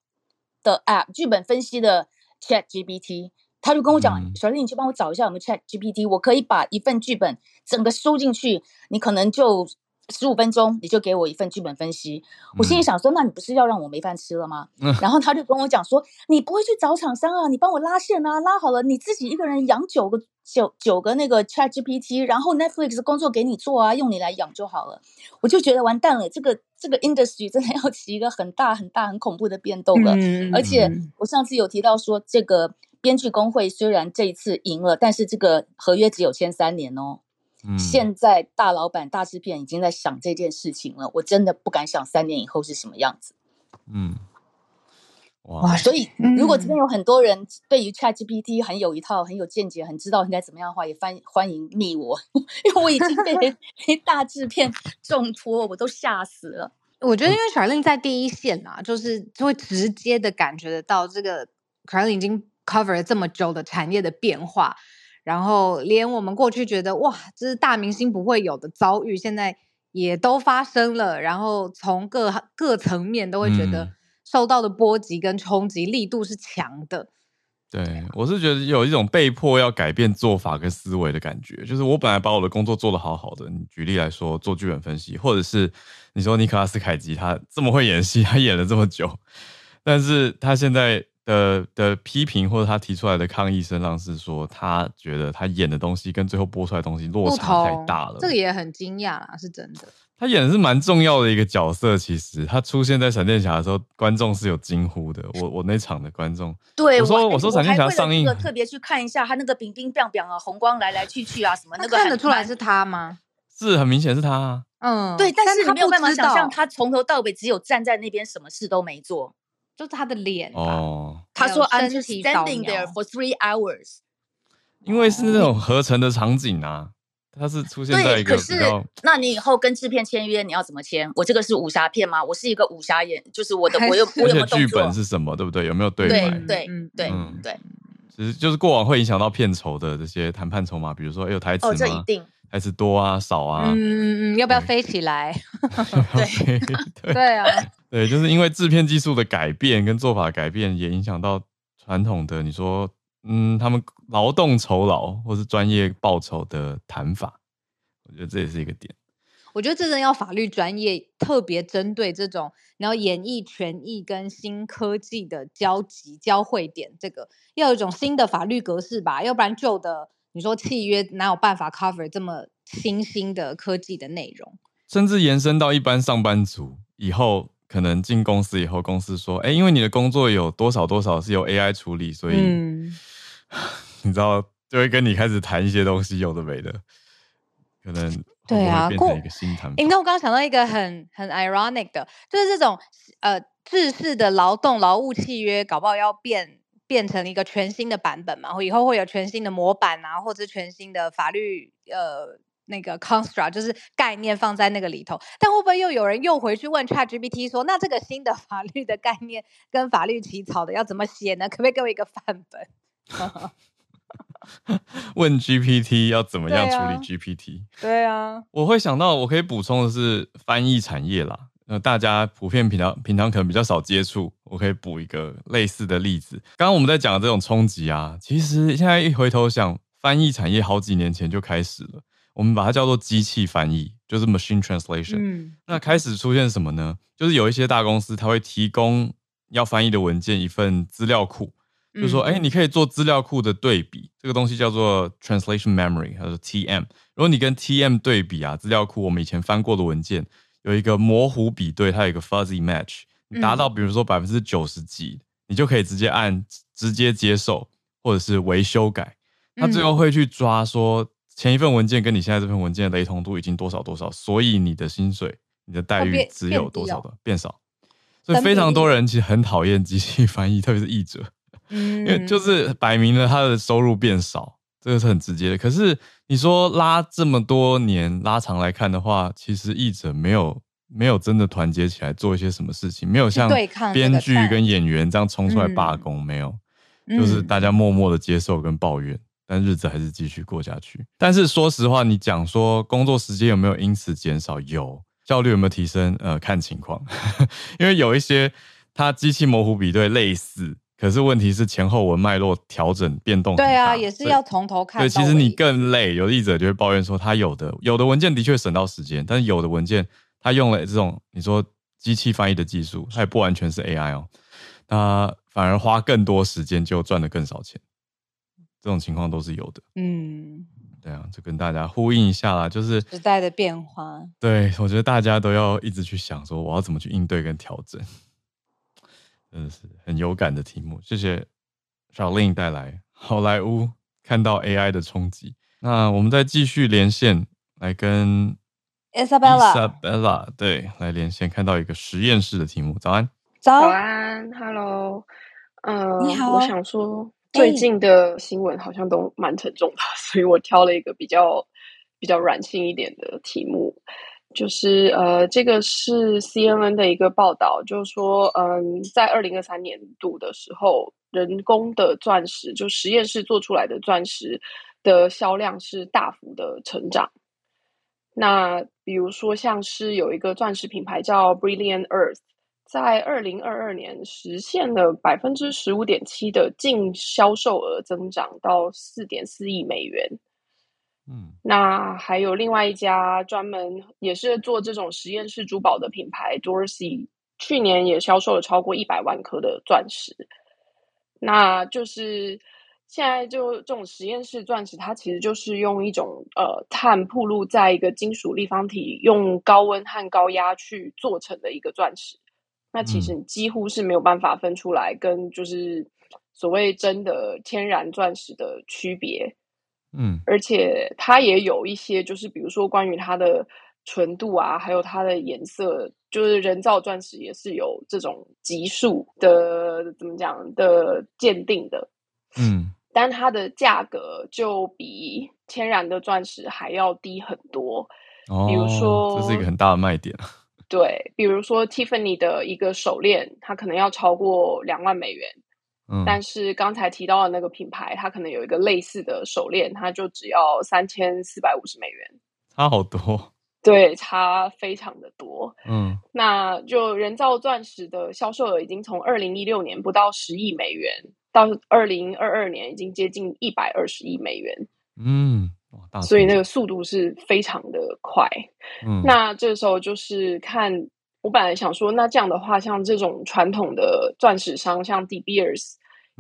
的 app？剧本分析的 Chat GPT。他就跟我讲：“嗯、小丽，你去帮我找一下有没有 Chat GPT，我可以把一份剧本整个输进去，你可能就十五分钟，你就给我一份剧本分析。嗯”我心里想说：“那你不是要让我没饭吃了吗？”嗯、然后他就跟我讲说：“你不会去找厂商啊，你帮我拉线啊，拉好了，你自己一个人养九个九九个那个 Chat GPT，然后 Netflix 工作给你做啊，用你来养就好了。”我就觉得完蛋了，这个这个 industry 真的要起一个很大很大很恐怖的变动了。嗯、而且我上次有提到说这个。编剧工会虽然这一次赢了，但是这个合约只有签三年哦。嗯，现在大老板、大制片已经在想这件事情了，我真的不敢想三年以后是什么样子。嗯，哇，所以如果这边有很多人对于 ChatGPT 很有一套、很有见解、很知道应该怎么样的话，也欢欢迎密我，因为我已经 <laughs> 被大制片重托，我都吓死了。我觉得，因为 Charlene 在第一线啊，就是就会直接的感觉得到这个 Charlene 已经。cover 了这么久的产业的变化，然后连我们过去觉得哇，这是大明星不会有的遭遇，现在也都发生了。然后从各各层面都会觉得受到的波及跟冲击力度是强的。嗯、对，我是觉得有一种被迫要改变做法跟思维的感觉。就是我本来把我的工作做得好好的，你举例来说，做剧本分析，或者是你说尼克拉斯凯奇他这么会演戏，他演了这么久，但是他现在。的的批评或者他提出来的抗议声浪是说，他觉得他演的东西跟最后播出来的东西落差太大了。这个也很惊讶啊，是真的。他演的是蛮重要的一个角色，其实他出现在闪电侠的时候，观众是有惊呼的。我我那场的观众，对我说我，我说闪电侠上映，特别去看一下他那个冰冰冰冰啊，红光来来去去啊，什么那个看得出来是他吗？是很明显是他啊。嗯，对，但是他没有办法想象，他从头到尾只有站在那边，什么事都没做。就是他的脸哦，他说 I'm just standing there for three hours，因为是那种合成的场景啊，他是出现在一个比是，那你以后跟制片签约，你要怎么签？我这个是武侠片吗？我是一个武侠演，就是我的，我有我有没有剧本是什么？对不对？有没有对白？对对对对，对，其实就是过往会影响到片酬的这些谈判筹码，比如说有台词吗？哦，这一定台词多啊，少啊？嗯嗯嗯，要不要飞起来？<laughs> 对对啊。对，就是因为制片技术的改变跟做法改变，也影响到传统的你说，嗯，他们劳动酬劳或是专业报酬的谈法，我觉得这也是一个点。我觉得这的要法律专业特别针对这种，然后演艺权益跟新科技的交集交汇点，这个要有一种新的法律格式吧，要不然旧的你说契约哪有办法 cover 这么新兴的科技的内容，甚至延伸到一般上班族以后。可能进公司以后，公司说：“哎，因为你的工作有多少多少是由 AI 处理，所以、嗯、<laughs> 你知道，就会跟你开始谈一些东西，有的没的，可能会变成一个新谈。你知道，我刚刚想到一个很很 ironic 的，就是这种呃制式的劳动劳务契约，搞不好要变变成一个全新的版本嘛，或以后会有全新的模板啊，或者全新的法律呃。”那个 construct 就是概念放在那个里头，但会不会又有人又回去问 ChatGPT 说，那这个新的法律的概念跟法律起草的要怎么写呢？可不可以给我一个范本？<laughs> 问 GPT 要怎么样处理 GPT？对啊，我会想到我可以补充的是翻译产业啦。呃，大家普遍平常平常可能比较少接触，我可以补一个类似的例子。刚刚我们在讲的这种冲击啊，其实现在一回头想，翻译产业好几年前就开始了。我们把它叫做机器翻译，就是 machine translation。嗯，那开始出现什么呢？就是有一些大公司，它会提供要翻译的文件一份资料库，就说，哎，你可以做资料库的对比，这个东西叫做 translation memory，还是 TM。如果你跟 TM 对比啊，资料库我们以前翻过的文件有一个模糊比对，它有一个 fuzzy match，你达到比如说百分之九十几，你就可以直接按直接接受，或者是微修改，它最后会去抓说。前一份文件跟你现在这份文件的雷同度已经多少多少，所以你的薪水、你的待遇只有多少的变，变少，所以非常多人其实很讨厌机器翻译，特别是译者，嗯，<laughs> 因为就是摆明了他的收入变少，这个是很直接的。可是你说拉这么多年拉长来看的话，其实译者没有没有真的团结起来做一些什么事情，没有像编剧跟演员这样冲出来罢工，没有，就是大家默默的接受跟抱怨。但日子还是继续过下去。但是说实话，你讲说工作时间有没有因此减少？有，效率有没有提升？呃，看情况。<laughs> 因为有一些它机器模糊比对类似，可是问题是前后文脉络调整变动。对啊，也是要从头看。对，其实你更累。有的译者就会抱怨说，他有的有的文件的确省到时间，但是有的文件他用了这种你说机器翻译的技术，它也不完全是 AI 哦，那反而花更多时间就赚的更少钱。这种情况都是有的。嗯，对啊，就跟大家呼应一下啦，就是时代的变化。对，我觉得大家都要一直去想说，我要怎么去应对跟调整。真的是很有感的题目，谢谢小令带来好莱坞看到 AI 的冲击。那我们再继续连线来跟 Isabella Isabella 对，来连线看到一个实验室的题目。早安，早安，Hello，呃，你好，我想说最近的新闻好像都蛮沉重的，所以我挑了一个比较比较软性一点的题目。就是呃，这个是 CNN 的一个报道，就是说，嗯，在二零二三年度的时候，人工的钻石，就实验室做出来的钻石的销量是大幅的成长。那比如说，像是有一个钻石品牌叫 Brilliant Earth，在二零二二年实现了百分之十五点七的净销售额增长到四点四亿美元。嗯，那还有另外一家专门也是做这种实验室珠宝的品牌 Dorsey，去年也销售了超过一百万颗的钻石。那就是现在就这种实验室钻石，它其实就是用一种呃碳铺露在一个金属立方体，用高温和高压去做成的一个钻石。那其实你几乎是没有办法分出来跟就是所谓真的天然钻石的区别。嗯，而且它也有一些，就是比如说关于它的纯度啊，还有它的颜色，就是人造钻石也是有这种级数的，怎么讲的鉴定的。嗯，但它的价格就比天然的钻石还要低很多。哦，比如说，这是一个很大的卖点。<laughs> 对，比如说 Tiffany 的一个手链，它可能要超过两万美元。嗯，但是刚才提到的那个品牌，它可能有一个类似的手链，它就只要三千四百五十美元，差好多。<laughs> 对，差非常的多。嗯，那就人造钻石的销售额已经从二零一六年不到十亿美元，到二零二二年已经接近一百二十亿美元。嗯，所以那个速度是非常的快。嗯，那这时候就是看。我本来想说，那这样的话，像这种传统的钻石商，像 De Beers，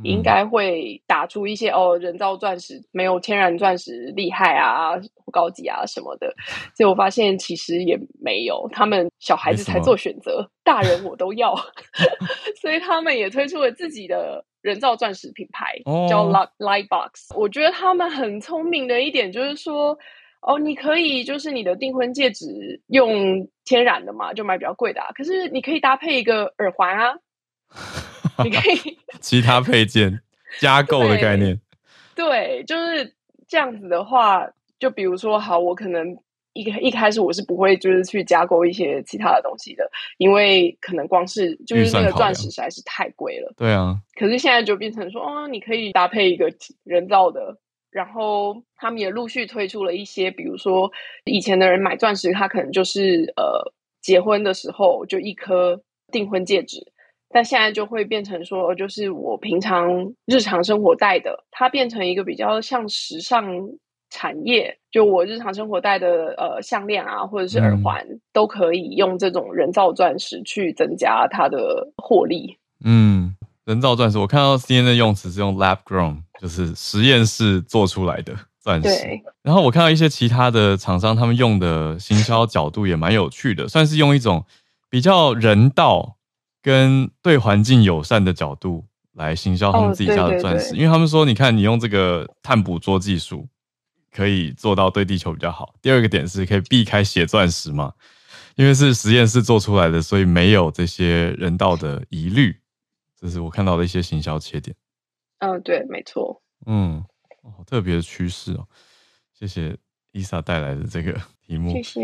应该会打出一些、嗯、哦，人造钻石没有天然钻石厉害啊，高级啊什么的。结果我发现其实也没有，他们小孩子才做选择，大人我都要，<laughs> 所以他们也推出了自己的人造钻石品牌，哦、叫 Lightbox。我觉得他们很聪明的一点就是说。哦，你可以就是你的订婚戒指用天然的嘛，就买比较贵的啊。可是你可以搭配一个耳环啊，<laughs> 你可以 <laughs> 其他配件加购的概念。对，对，就是这样子的话，就比如说，好，我可能一一开始我是不会就是去加购一些其他的东西的，因为可能光是就是那个钻石实在是太贵了。对啊。可是现在就变成说，哦，你可以搭配一个人造的。然后他们也陆续推出了一些，比如说以前的人买钻石，他可能就是呃结婚的时候就一颗订婚戒指，但现在就会变成说，就是我平常日常生活戴的，它变成一个比较像时尚产业，就我日常生活戴的呃项链啊，或者是耳环，嗯、都可以用这种人造钻石去增加它的获利。嗯，人造钻石，我看到 CNN 的用词是用 lab grown。就是实验室做出来的钻石，然后我看到一些其他的厂商，他们用的行销角度也蛮有趣的，算是用一种比较人道跟对环境友善的角度来行销他们自己家的钻石。哦，对对对。因为他们说，你看你用这个碳捕捉技术，可以做到对地球比较好。第二个点是可以避开血钻石嘛，因为是实验室做出来的，所以没有这些人道的疑虑。这是我看到的一些行销切点。嗯、哦，对，没错。嗯，好特别的趋势哦。谢谢伊莎带来的这个 <laughs> 题目，谢谢。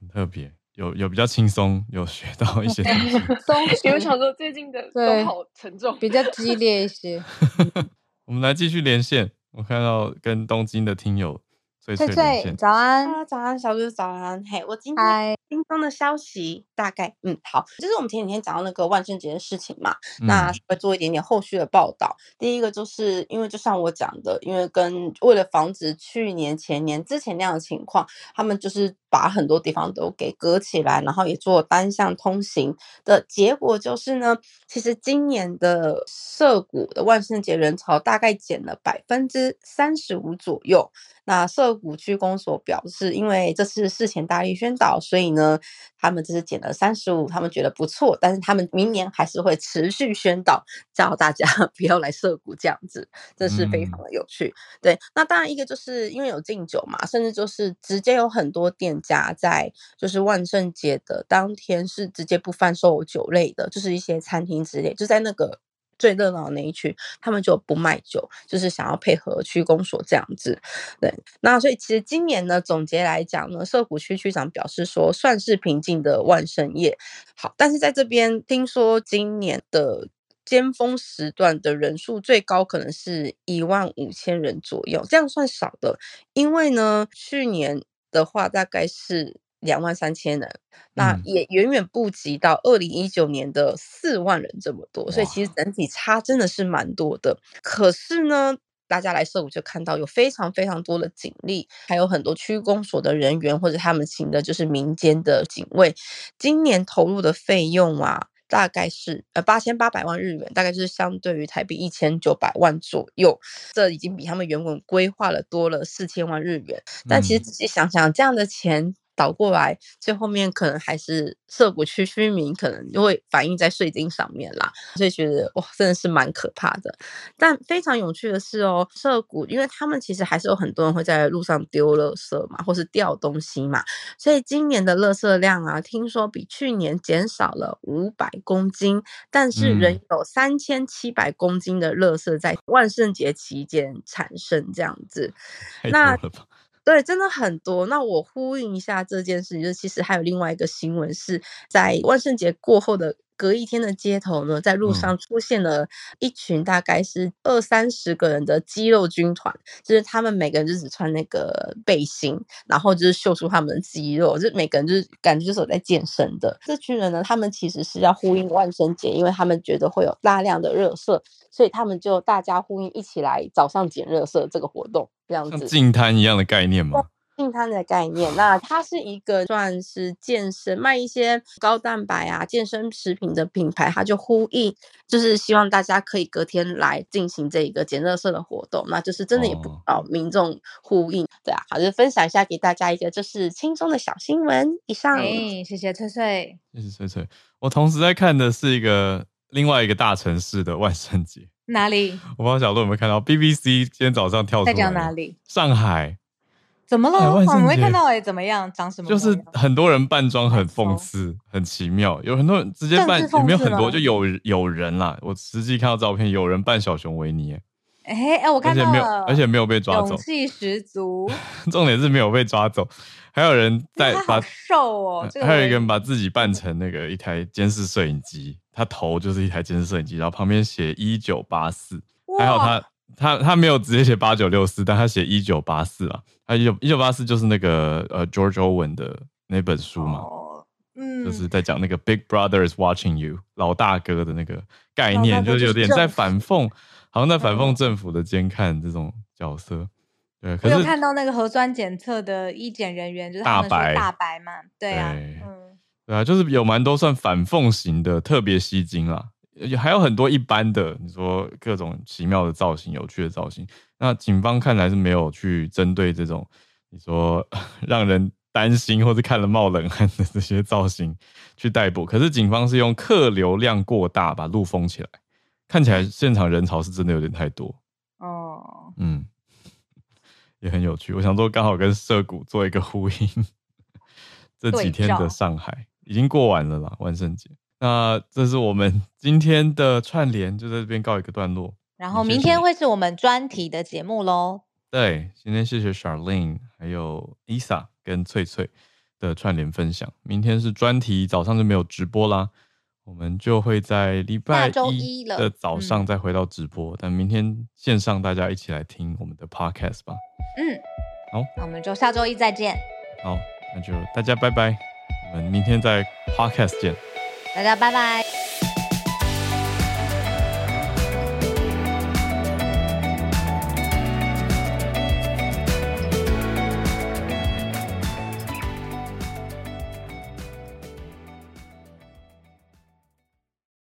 很特别，有有比较轻松，有学到一些东西。<laughs> 松，因为想说最近的都好沉重，比较激烈一些。<laughs> 我们来继续连线。我看到跟东京的听友翠翠，翠翠早安，啊，早安，小猪早安。嘿，我今天听到的消息大概，嗯，好，就是我们前几天讲到那个万圣节的事情嘛，嗯、那会做一点点后续的报道。第一个就是因为就像我讲的，因为跟为了防止去年、前年之前那样的情况，他们就是把很多地方都给隔起来，然后也做单向通行的结果就是呢，其实今年的涩谷的万圣节人潮大概减了百分之三十五左右。那涩谷区公所表示，因为这次事前大力宣导，所以呢，他们这是减了三十五，他们觉得不错，但是他们明年还是会持续宣导，叫大家 <laughs> 不要来涩谷这样子，这是非常的有趣。嗯、对，那当然一个就是因为有禁酒嘛，甚至就是直接有很多店家在就是万圣节的当天是直接不贩售酒类的，就是一些餐厅之类，就在那个。最热闹的那一区，他们就不卖酒，就是想要配合区公所这样子。对，那所以其实今年呢，总结来讲呢，涩谷区区长表示说，算是平静的万圣夜。好，但是在这边听说今年的尖峰时段的人数最高可能是一万五千人左右，这样算少的，因为呢，去年的话大概是。两万三千人，那也远远不及到二零一九年的四万人这么多，所以其实整体差真的是蛮多的。可是呢，大家来涩谷就看到有非常非常多的警力，还有很多区公所的人员或者他们请的就是民间的警卫，今年投入的费用啊。大概是呃八千八百万日元，大概就是相对于台币一千九百万左右，这已经比他们原本规划了多了四千万日元。但其实仔细想想，这样的钱。倒过来，最后面可能还是涩谷区居民可能就会反映在税金上面啦，所以觉得哇，真的是蛮可怕的。但非常有趣的是哦，涩谷，因为他们其实还是有很多人会在路上丢垃圾嘛，或是掉东西嘛，所以今年的垃圾量啊，听说比去年减少了五百公斤，但是仍有三千七百公斤的垃圾在万圣节期间产生，这样子。那。对，真的很多。那我呼应一下这件事情，就是其实还有另外一个新闻，是在万圣节过后的隔一天的街头呢，在路上出现了一群大概是二三十个人的肌肉军团，就是他们每个人就只穿那个背心，然后就是秀出他们的肌肉，就每个人就是感觉就是有在健身的。这群人呢，他们其实是要呼应万圣节，因为他们觉得会有大量的热色，所以他们就大家呼应一起来早上捡热色这个活动。这样子，像净滩一样的概念吗？净滩的概念，那它是一个算是健身卖一些高蛋白啊健身食品的品牌，它就呼应，就是希望大家可以隔天来进行这个减热色的活动，那就是真的也不哦民众呼应，对啊，好，就分享一下给大家一个就是轻松的小新闻。以上，哎，谢谢翠翠，谢谢翠翠。我同时在看的是一个另外一个大城市的万圣节。哪里？我不知道小鹿有没有看到 BBC 今天早上跳出来。在讲哪里？上海。怎么了？我没看到哎、欸，怎么样？长什么？就是很多人扮装很讽刺，很奇妙。有很多人直接扮，也没有很多，就有有人啦。我实际看到照片，有人扮小熊维尼。哎哎、欸，我看到了，而且没有，而且没有被抓走，勇气十足。<laughs> 重点是没有被抓走，还有人在把瘦哦，还有一个人把自己扮成那个一台监视摄影机。他头就是一台监视摄影机，然后旁边写一九八四，还好他他他没有直接写八九六四，但他写一九八四啊，他一九一九八四就是那个呃 George Orwell 的那本书嘛，哦、嗯，就是在讲那个 Big Brother is watching you，老大哥的那个概念，就是有点在反讽，好像在反讽政府的监看这种角色。对，可是我有看到那个核酸检测的医检人员就是大白。大白嘛，对啊。对啊，就是有蛮多算反讽型的，特别吸睛啦。也还有很多一般的，你说各种奇妙的造型、有趣的造型。那警方看来是没有去针对这种你说 <laughs> 让人担心或者看了冒冷汗的这些造型去逮捕。可是警方是用客流量过大把路封起来，看起来现场人潮是真的有点太多。哦，嗯，<laughs> 也很有趣。我想说，刚好跟涉谷做一个呼应，<laughs> 这几天的上海。已经过完了啦，万圣节。那这是我们今天的串联，就在这边告一个段落。然后明天会是我们专题的节目喽。对，今天谢谢 Charlene，还有 Isa 跟翠翠的串联分享。明天是专题，早上就没有直播啦，我们就会在礼拜一的早上再回到直播。嗯、但明天线上大家一起来听我们的 Podcast 吧。嗯。好，那我们就下周一再见。好，那就大家拜拜，我们明天在 Podcast 见。大家拜拜。